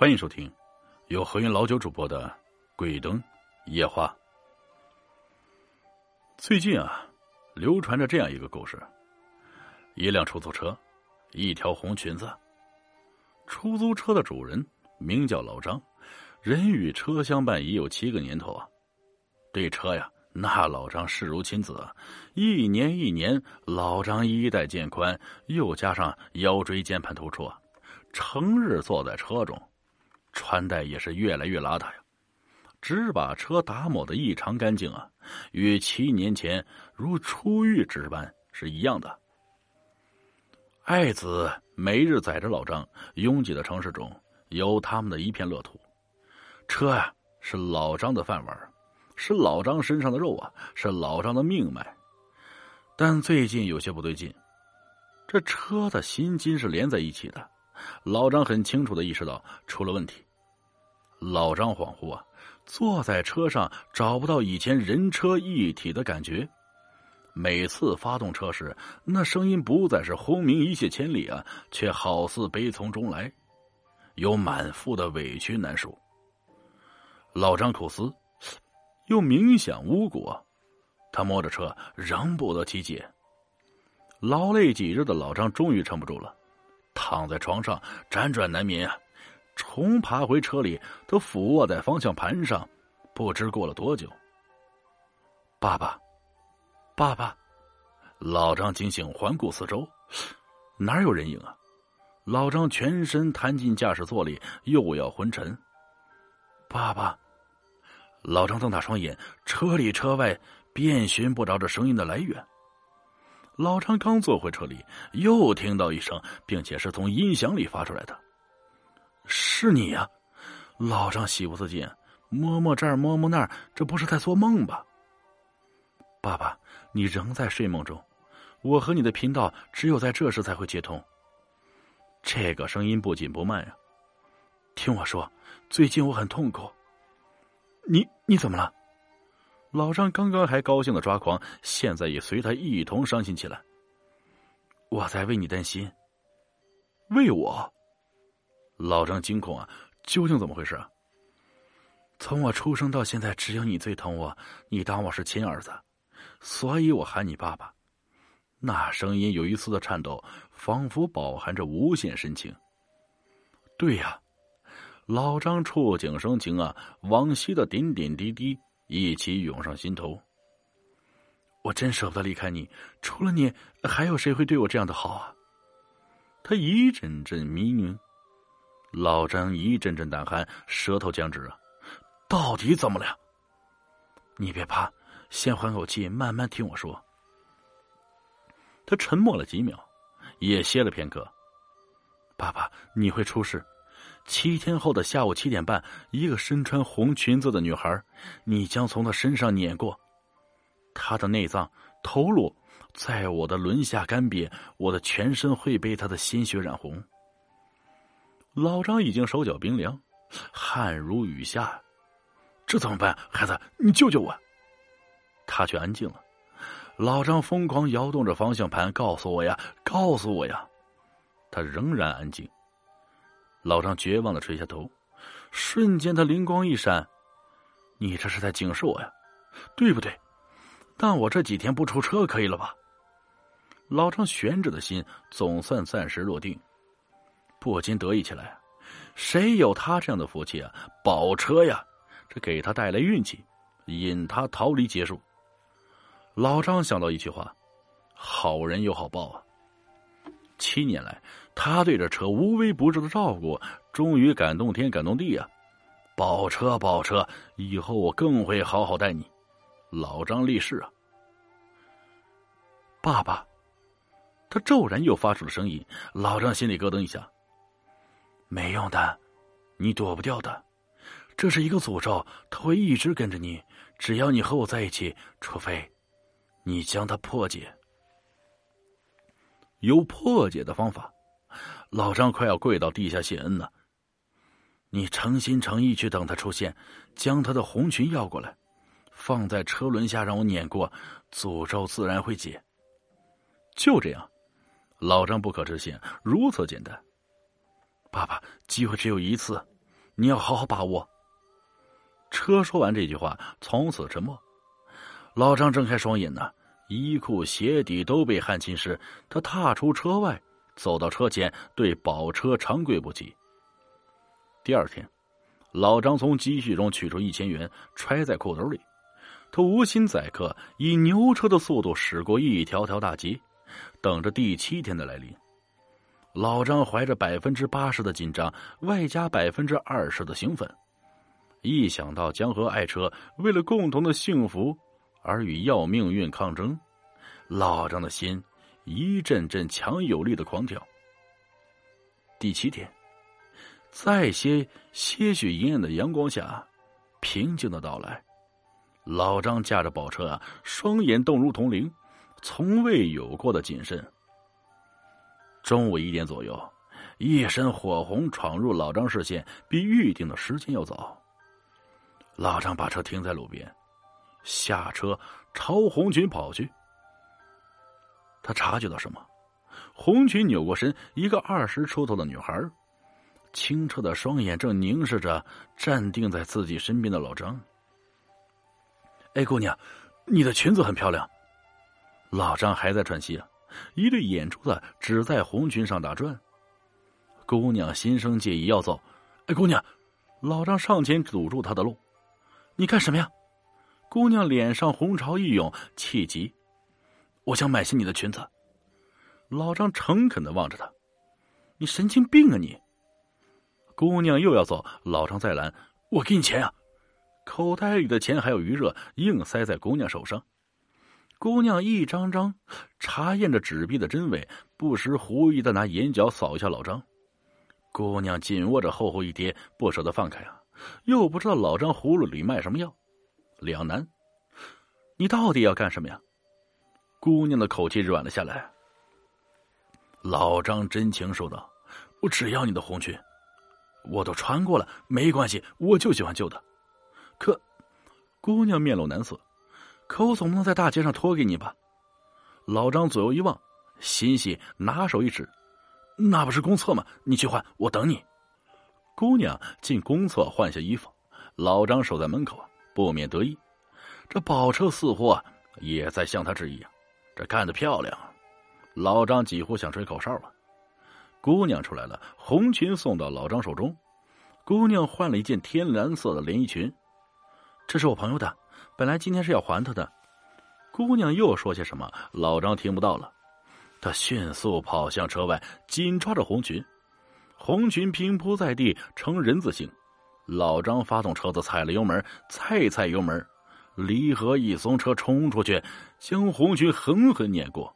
欢迎收听由何云老九主播的《鬼灯夜话》。最近啊，流传着这样一个故事：一辆出租车，一条红裙子。出租车的主人名叫老张，人与车相伴已有七个年头啊。对车呀，那老张视如亲子。一年一年，老张衣带渐宽，又加上腰椎间盘突出啊，成日坐在车中。穿戴也是越来越邋遢呀，只把车打抹的异常干净啊，与七年前如出狱之般是一样的。爱子每日载着老张，拥挤的城市中有他们的一片乐土。车呀，是老张的饭碗，是老张身上的肉啊，是老张的命脉。但最近有些不对劲，这车的心金是连在一起的。老张很清楚的意识到出了问题。老张恍惚啊，坐在车上找不到以前人车一体的感觉。每次发动车时，那声音不再是轰鸣一泻千里啊，却好似悲从中来，有满腹的委屈难受。老张苦思，又冥想无果，他摸着车仍不得其解。劳累几日的老张终于撑不住了。躺在床上辗转难眠啊，重爬回车里，他俯卧在方向盘上，不知过了多久。爸爸，爸爸，老张惊醒，环顾四周，哪有人影啊？老张全身瘫进驾驶座里，又要昏沉。爸爸，老张瞪大双眼，车里车外遍寻不着这声音的来源。老张刚坐回车里，又听到一声，并且是从音响里发出来的。是你呀，老张喜不自禁，摸摸这儿，摸摸那儿，这不是在做梦吧？爸爸，你仍在睡梦中，我和你的频道只有在这时才会接通。这个声音不紧不慢呀，听我说，最近我很痛苦。你你怎么了？老张刚刚还高兴的抓狂，现在也随他一同伤心起来。我在为你担心，为我。老张惊恐啊，究竟怎么回事啊？从我出生到现在，只有你最疼我，你当我是亲儿子，所以我喊你爸爸。那声音有一丝的颤抖，仿佛饱含着无限深情。对呀，老张触景生情啊，往昔的点点滴滴。一起涌上心头。我真舍不得离开你，除了你，还有谁会对我这样的好啊？他一阵阵迷晕，老张一阵阵胆寒，舌头僵直啊！到底怎么了？你别怕，先缓口气，慢慢听我说。他沉默了几秒，也歇了片刻。爸爸，你会出事。七天后的下午七点半，一个身穿红裙子的女孩，你将从她身上碾过，她的内脏、头颅在我的轮下干瘪，我的全身会被她的鲜血染红。老张已经手脚冰凉，汗如雨下，这怎么办？孩子，你救救我！他却安静了。老张疯狂摇动着方向盘，告诉我呀，告诉我呀，他仍然安静。老张绝望的垂下头，瞬间他灵光一闪：“你这是在警示我呀，对不对？但我这几天不出车可以了吧？”老张悬着的心总算暂时落定，不禁得意起来：“谁有他这样的福气啊？保车呀，这给他带来运气，引他逃离结束。”老张想到一句话：“好人有好报啊。”七年来，他对这车无微不至的照顾，终于感动天感动地啊！保车保车，以后我更会好好待你。老张立誓啊！爸爸，他骤然又发出了声音，老张心里咯噔一下。没用的，你躲不掉的，这是一个诅咒，他会一直跟着你，只要你和我在一起，除非你将它破解。有破解的方法，老张快要跪到地下谢恩了。你诚心诚意去等他出现，将他的红裙要过来，放在车轮下让我碾过，诅咒自然会解。就这样，老张不可置信，如此简单。爸爸，机会只有一次，你要好好把握。”车说完这句话，从此沉默。老张睁开双眼呢，衣裤鞋底都被汗浸湿。他踏出车外，走到车前，对宝车长跪不起。第二天，老张从积蓄中取出一千元，揣在裤兜里。他无心载客，以牛车的速度驶过一条条大街，等着第七天的来临。老张怀着百分之八十的紧张，外加百分之二十的兴奋。一想到将和爱车为了共同的幸福而与要命运抗争，老张的心一阵阵强有力的狂跳。第七天，在些些许阴暗的阳光下，平静的到来。老张驾着宝车啊，双眼动如铜铃，从未有过的谨慎。中午一点左右，一身火红闯入老张视线，比预定的时间要早。老张把车停在路边，下车朝红裙跑去。他察觉到什么？红裙扭过身，一个二十出头的女孩，清澈的双眼正凝视着站定在自己身边的老张。哎，姑娘，你的裙子很漂亮。老张还在喘息啊，一对眼珠子只在红裙上打转。姑娘心生介意，要走。哎，姑娘，老张上前堵住她的路。你干什么呀？姑娘脸上红潮一涌，气急。我想买下你的裙子。老张诚恳的望着她，你神经病啊你！姑娘又要走，老张再拦，我给你钱啊！口袋里的钱还有余热，硬塞在姑娘手上。姑娘一张张查验着纸币的真伪，不时狐疑的拿眼角扫一下老张。姑娘紧握着厚厚一叠，不舍得放开啊。又不知道老张葫芦里卖什么药，两难。你到底要干什么呀？姑娘的口气软了下来。老张真情说道：“我只要你的红裙，我都穿过了，没关系，我就喜欢旧的。”可，姑娘面露难色。可我总不能在大街上脱给你吧？老张左右一望，欣喜，拿手一指：“那不是公厕吗？你去换，我等你。”姑娘进公厕换下衣服，老张守在门口啊，不免得意。这宝车似乎啊也在向他致意啊，这干得漂亮！老张几乎想吹口哨了。姑娘出来了，红裙送到老张手中。姑娘换了一件天蓝色的连衣裙，这是我朋友的，本来今天是要还他的。姑娘又说些什么，老张听不到了。他迅速跑向车外，紧抓着红裙。红裙平铺在地，呈人字形。老张发动车子，踩了油门，再踩油门，离合一松，车冲出去，将红裙狠狠碾过。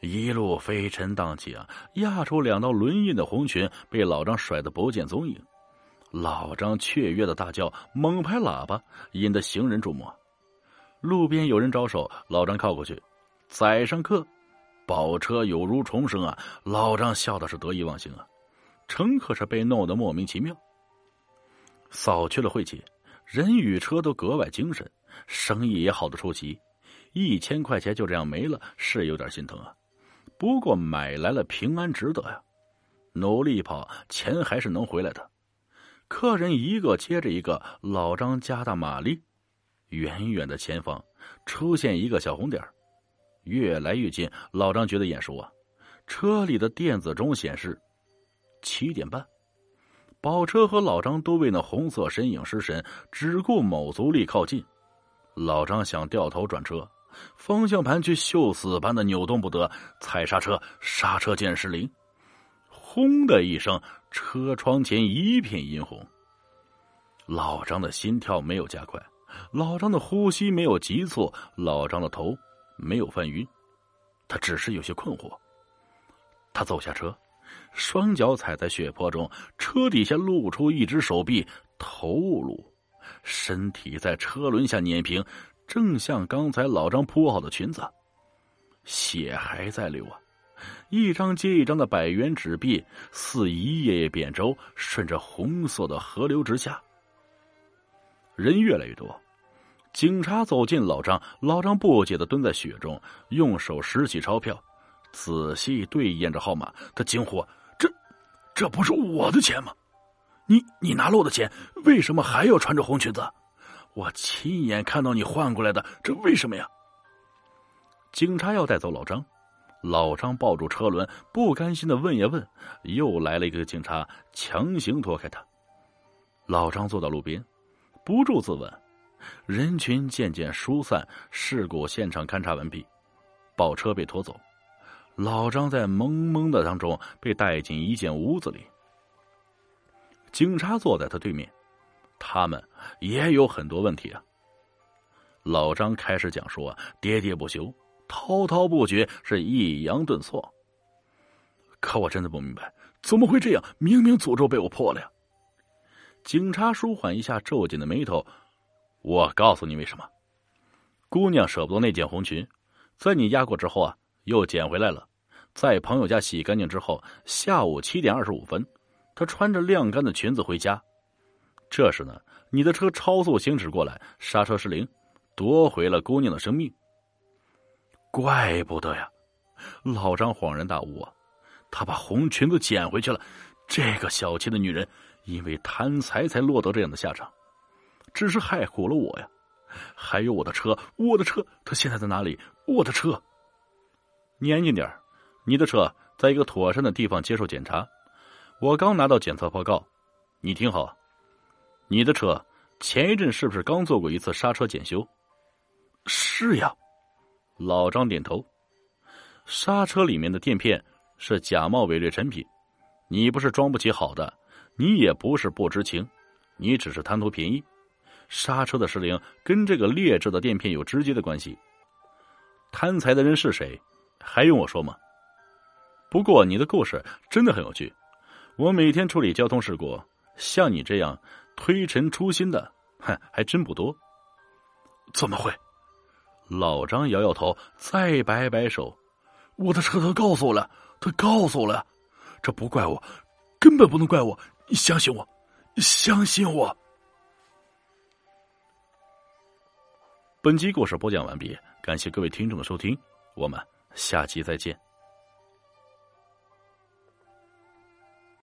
一路飞尘荡起啊，压出两道轮印的红裙被老张甩得不见踪影。老张雀跃的大叫，猛拍喇叭，引得行人注目。路边有人招手，老张靠过去，载上客，宝车有如重生啊！老张笑的是得意忘形啊。乘客是被弄得莫名其妙。扫去了晦气，人与车都格外精神，生意也好的出奇。一千块钱就这样没了，是有点心疼啊。不过买来了平安，值得呀。努力跑，钱还是能回来的。客人一个接着一个，老张加大马力，远远的前方出现一个小红点越来越近。老张觉得眼熟啊，车里的电子钟显示。七点半，宝车和老张都为那红色身影失神，只顾卯足力靠近。老张想掉头转车，方向盘却锈死般的扭动不得，踩刹车，刹车键失灵，轰的一声，车窗前一片殷红。老张的心跳没有加快，老张的呼吸没有急促，老张的头没有犯晕，他只是有些困惑。他走下车。双脚踩在血泊中，车底下露出一只手臂，头颅，身体在车轮下碾平，正像刚才老张铺好的裙子，血还在流啊！一张接一张的百元纸币似一叶叶扁舟，顺着红色的河流直下。人越来越多，警察走近老张，老张不解的蹲在雪中，用手拾起钞票，仔细对验着号码，他惊呼。这不是我的钱吗？你你拿了我的钱，为什么还要穿着红裙子？我亲眼看到你换过来的，这为什么呀？警察要带走老张，老张抱住车轮，不甘心的问也问，又来了一个警察，强行拖开他。老张坐到路边，不住自问。人群渐渐疏散，事故现场勘查完毕，宝车被拖走，老张在懵懵的当中被带进一间屋子里。警察坐在他对面，他们也有很多问题啊。老张开始讲述啊，喋喋不休，滔滔不绝，是抑扬顿挫。可我真的不明白，怎么会这样？明明诅咒被我破了呀！警察舒缓一下皱紧的眉头，我告诉你为什么。姑娘舍不得那件红裙，在你压过之后啊，又捡回来了，在朋友家洗干净之后，下午七点二十五分。他穿着晾干的裙子回家，这时呢，你的车超速行驶过来，刹车失灵，夺回了姑娘的生命。怪不得呀，老张恍然大悟啊，他把红裙子捡回去了。这个小气的女人，因为贪财才落得这样的下场，只是害苦了我呀。还有我的车，我的车，他现在在哪里？我的车，你安静点你的车在一个妥善的地方接受检查。我刚拿到检测报告，你听好，你的车前一阵是不是刚做过一次刹车检修？是呀，老张点头。刹车里面的垫片是假冒伪劣产品，你不是装不起好的，你也不是不知情，你只是贪图便宜。刹车的失灵跟这个劣质的垫片有直接的关系。贪财的人是谁？还用我说吗？不过你的故事真的很有趣。我每天处理交通事故，像你这样推陈出新的，哼，还真不多。怎么会？老张摇摇头，再摆摆手。我的车他告诉我了，他告诉我了，这不怪我，根本不能怪我。你相信我，相信我。本集故事播讲完毕，感谢各位听众的收听，我们下期再见。